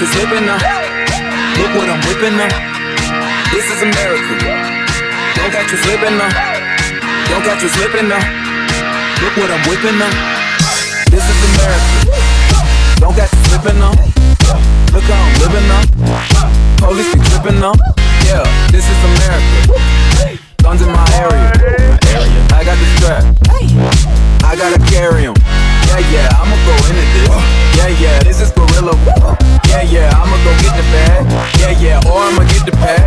to slipping now. Look what I'm whipping now. This is America. Don't catch you slipping now. Don't catch you slipping now. Look what I'm whipping now. This is America. Don't catch you slipping now. Look how I'm living now. Police be tripping now. Yeah, this is America. independent.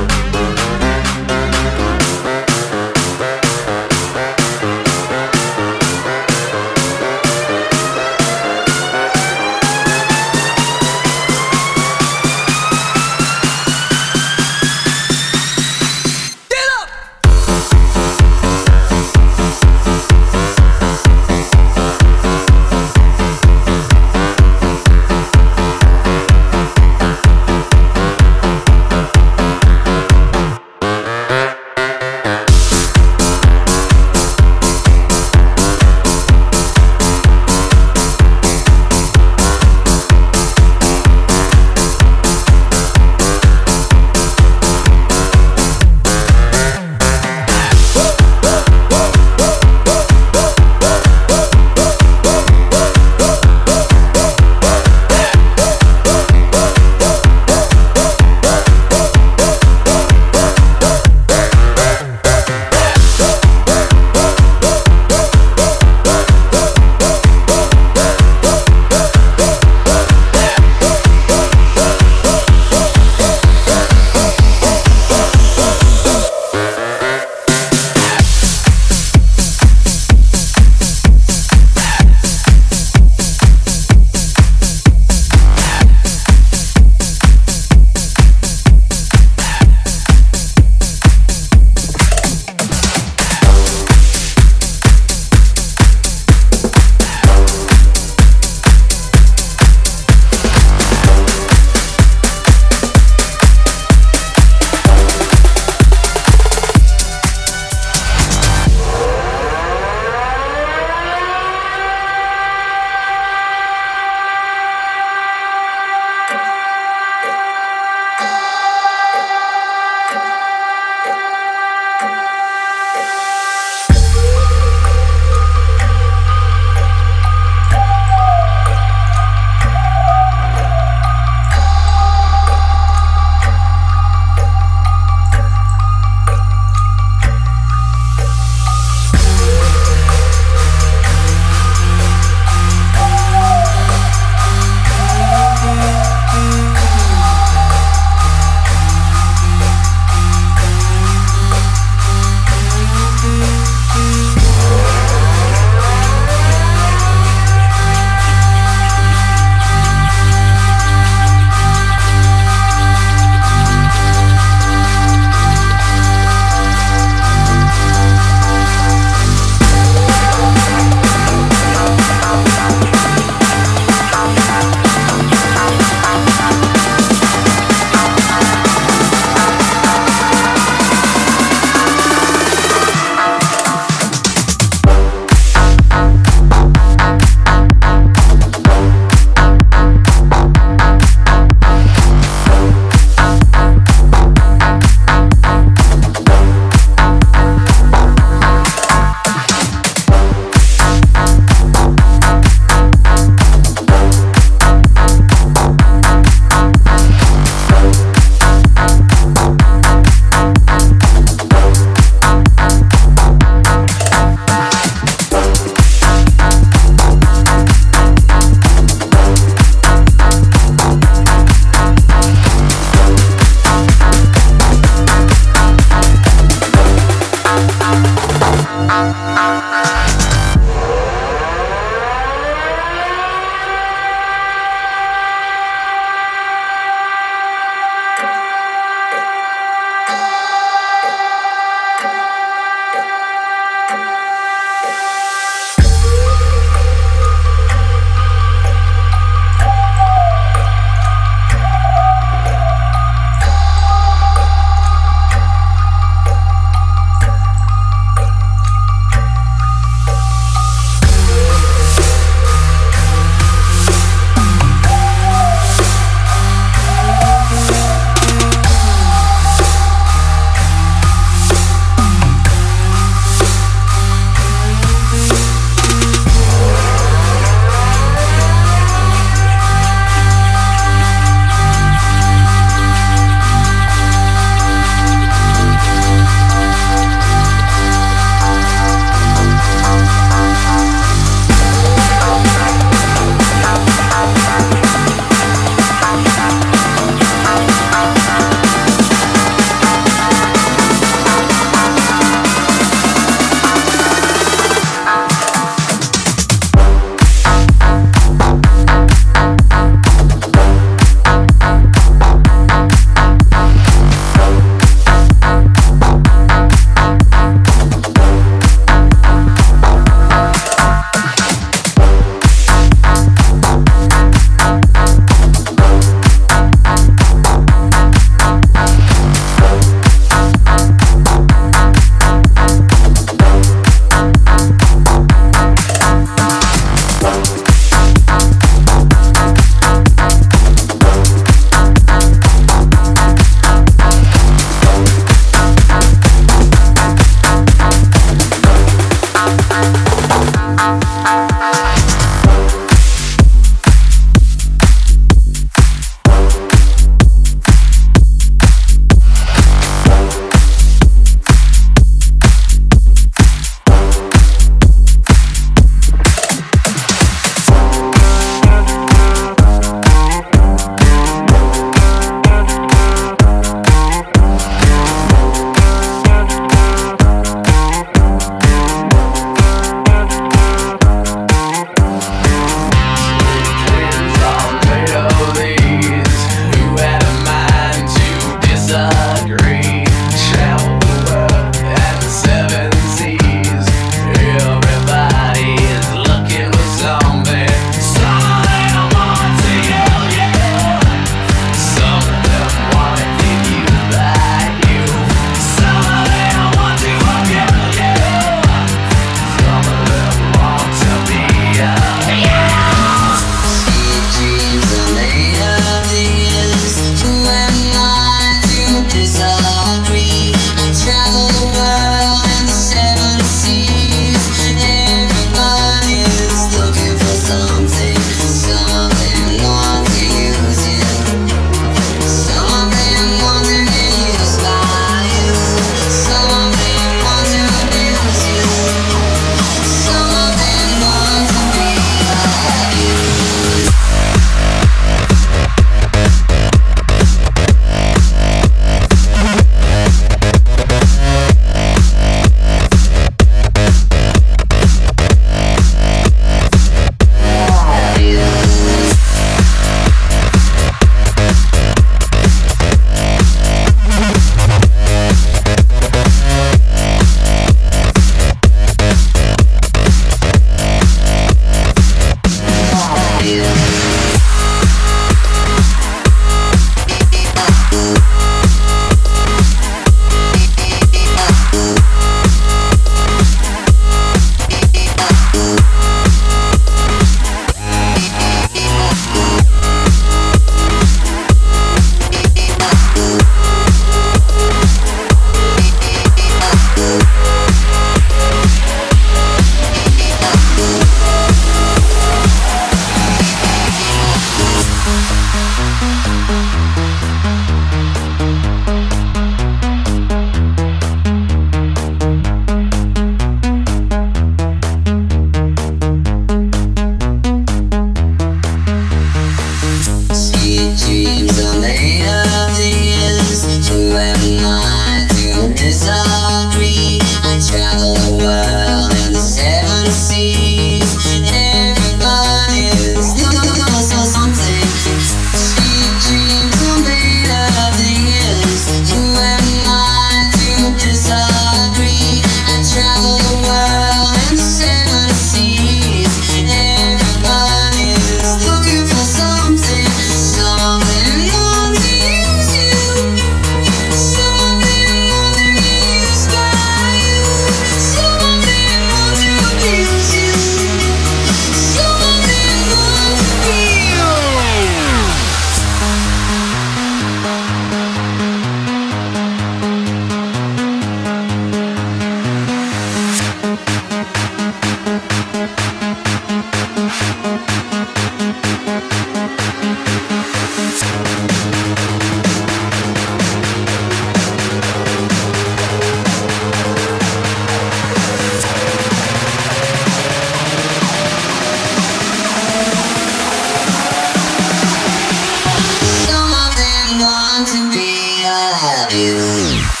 have you.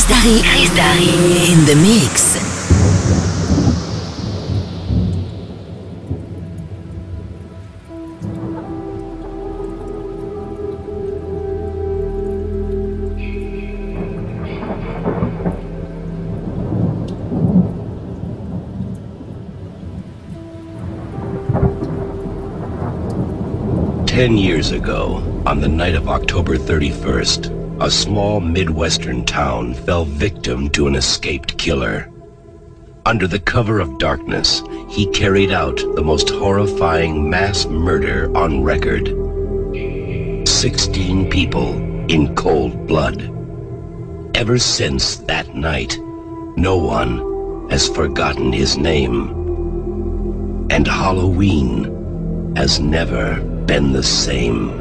Chris Darry. Chris Darry. In the mix. Ten years ago, on the night of October 31st, a small Midwestern town fell victim to an escaped killer. Under the cover of darkness, he carried out the most horrifying mass murder on record. Sixteen people in cold blood. Ever since that night, no one has forgotten his name. And Halloween has never been the same.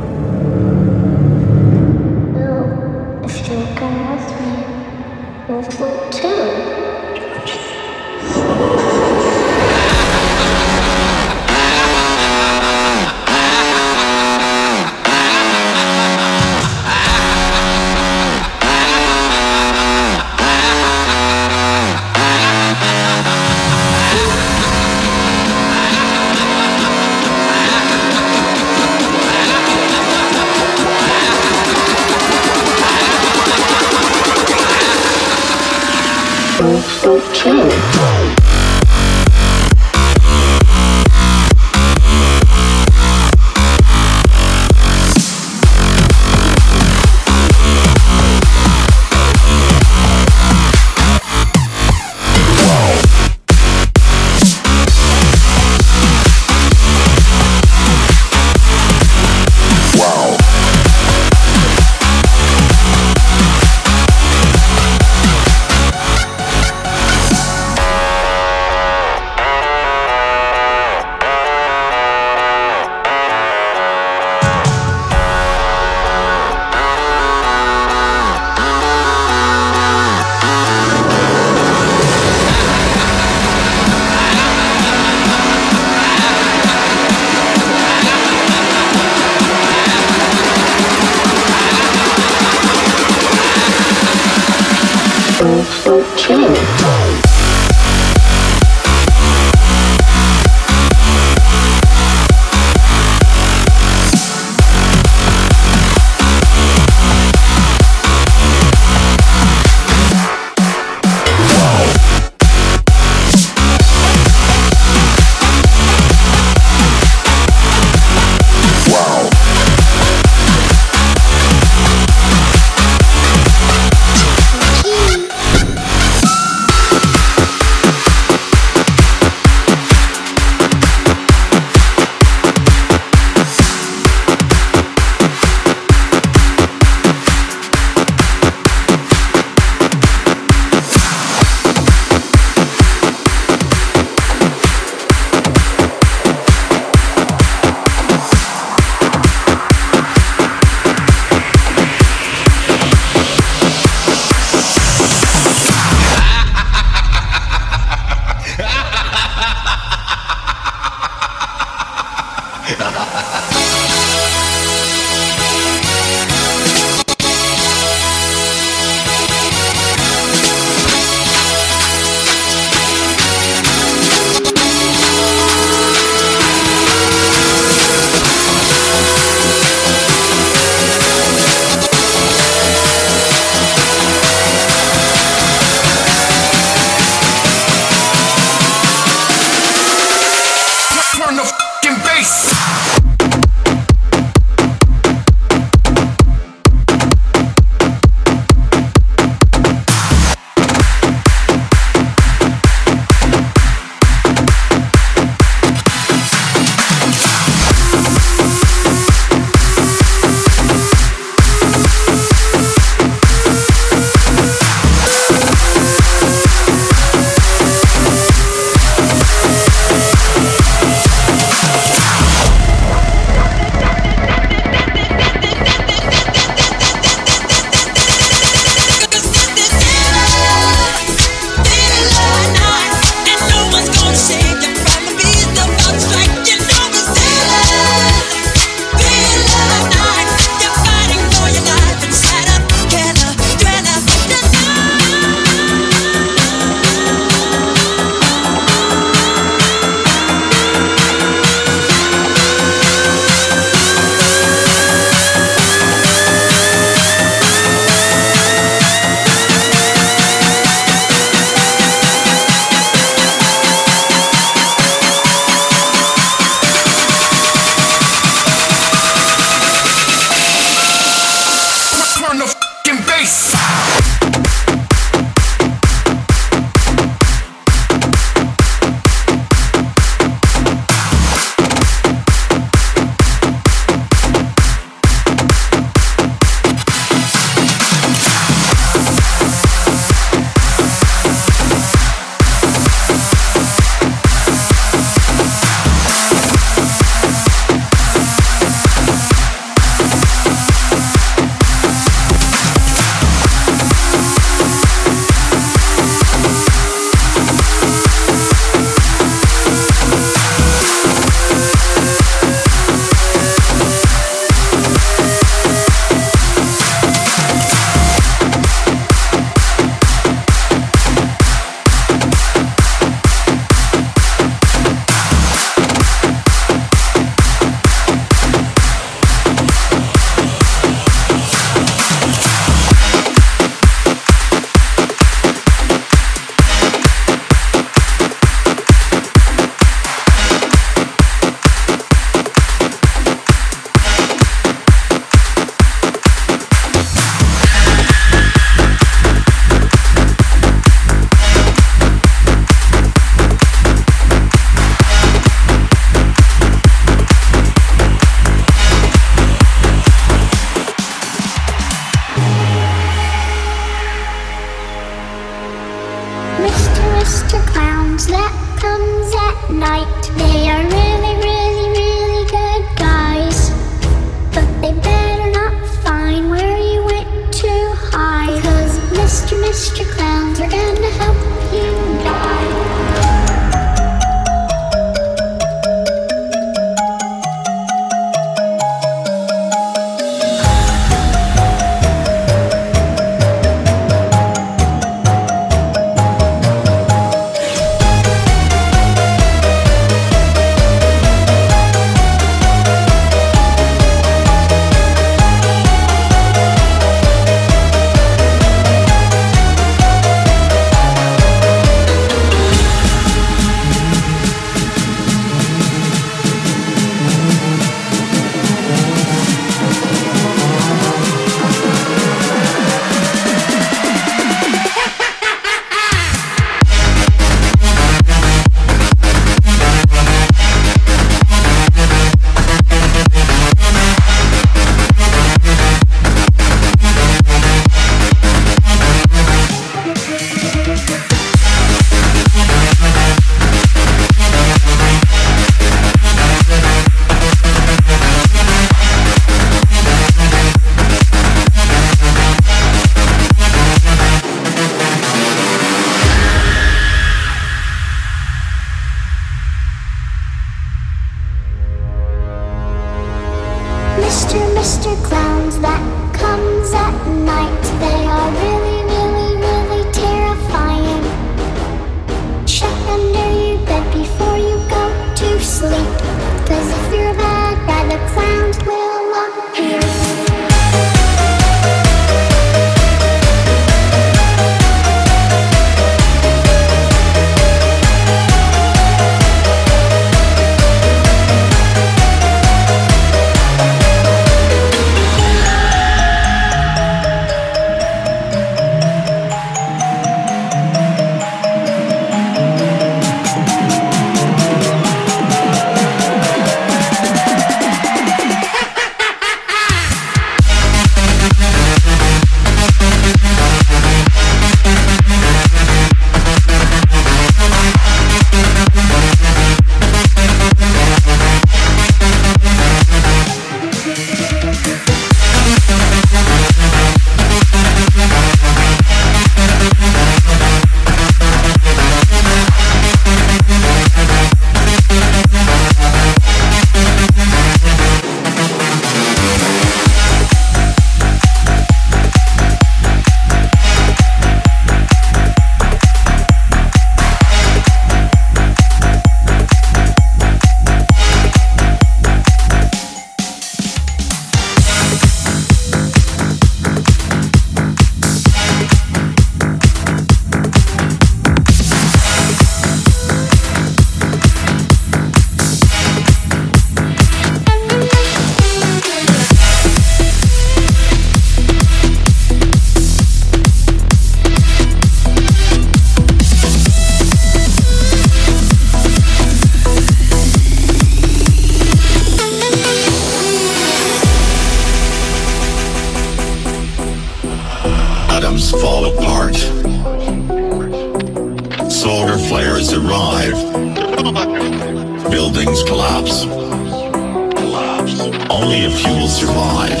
Only if you will survive.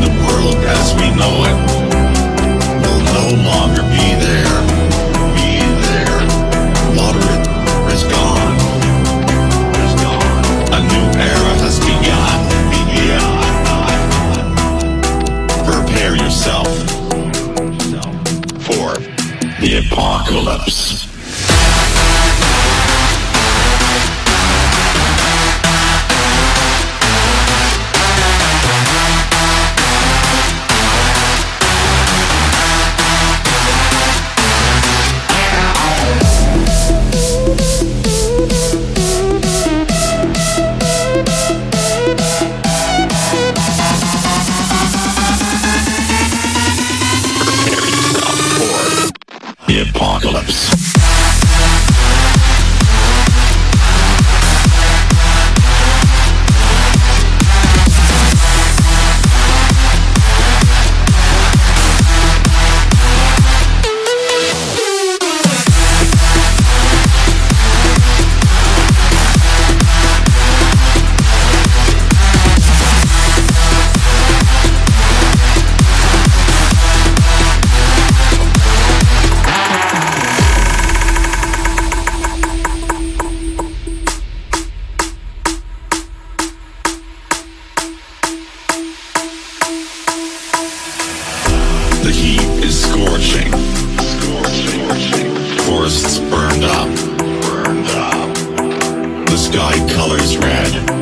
The world as we know it. forests burned up. Burned up. The sky colors red.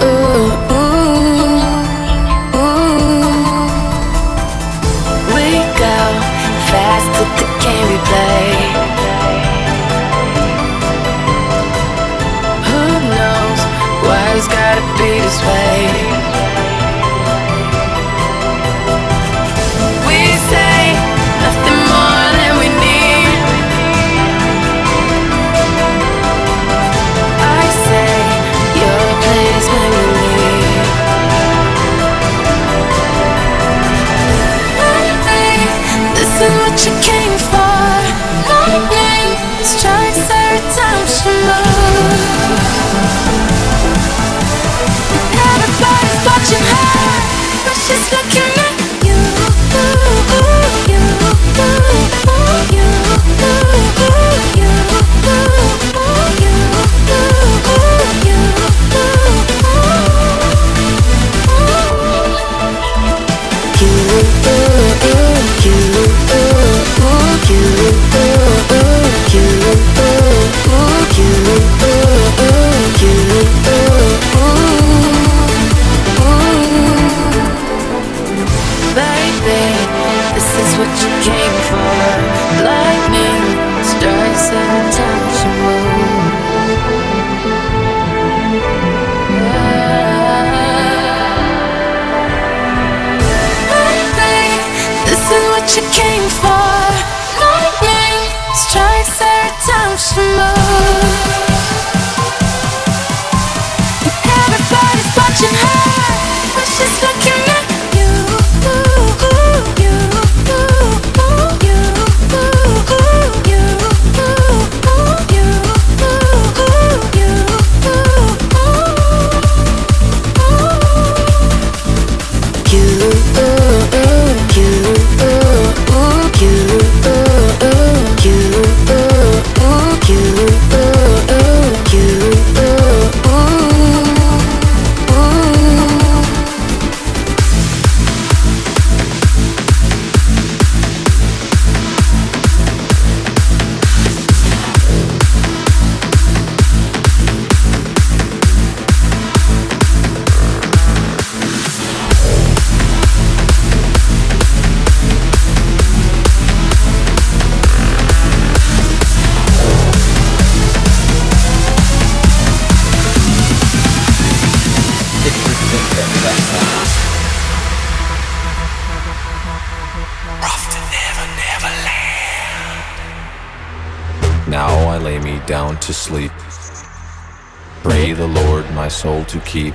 soul to keep.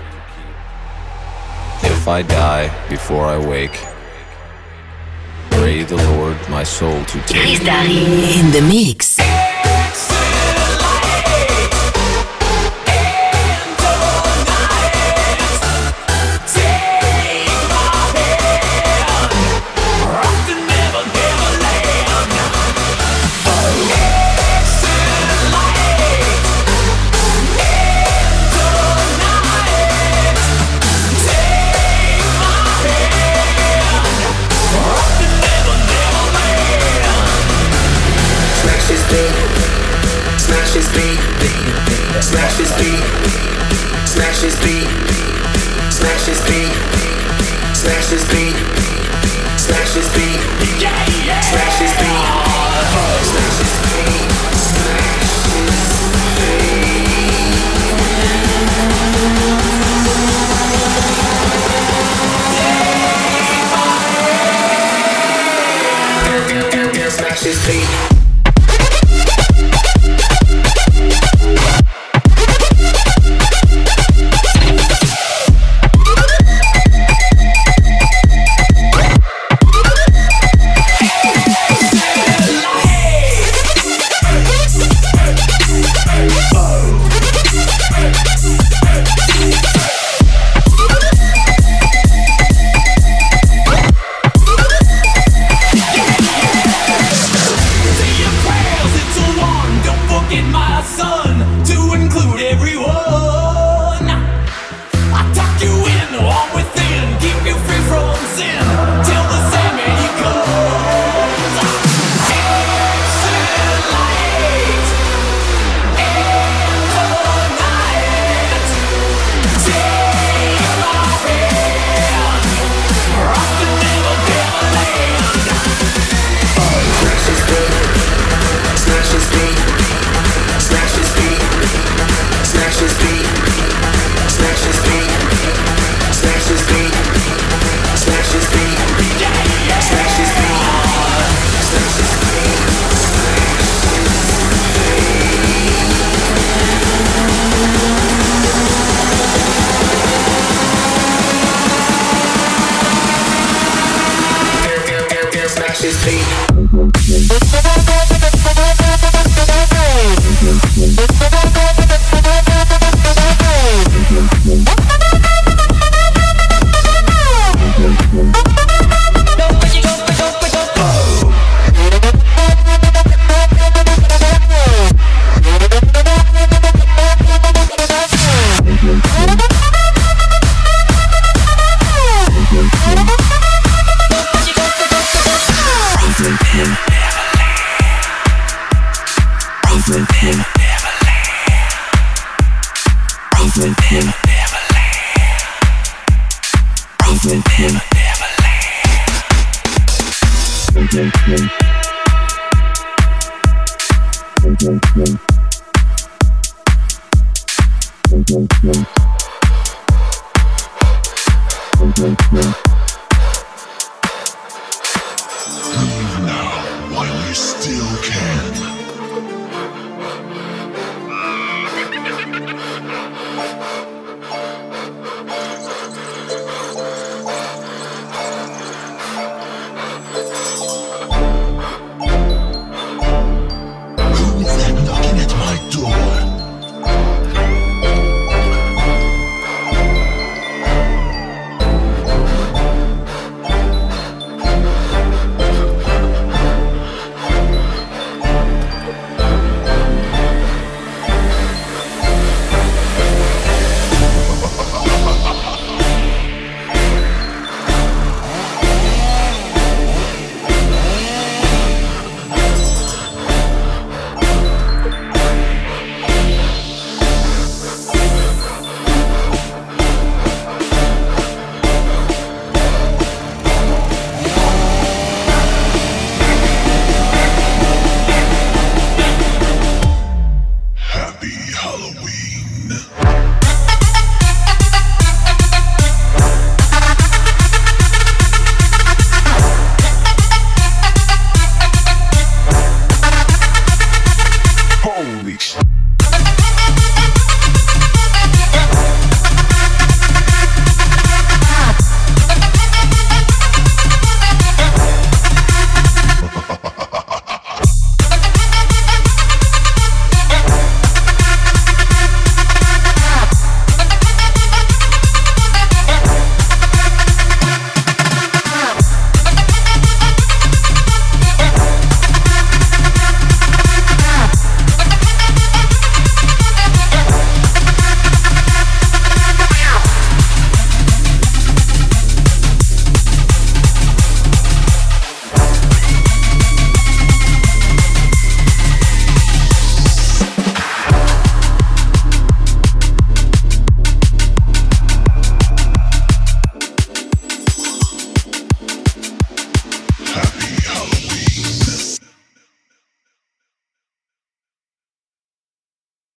If I die before I wake, pray the Lord my soul to take. In the mix. this beat.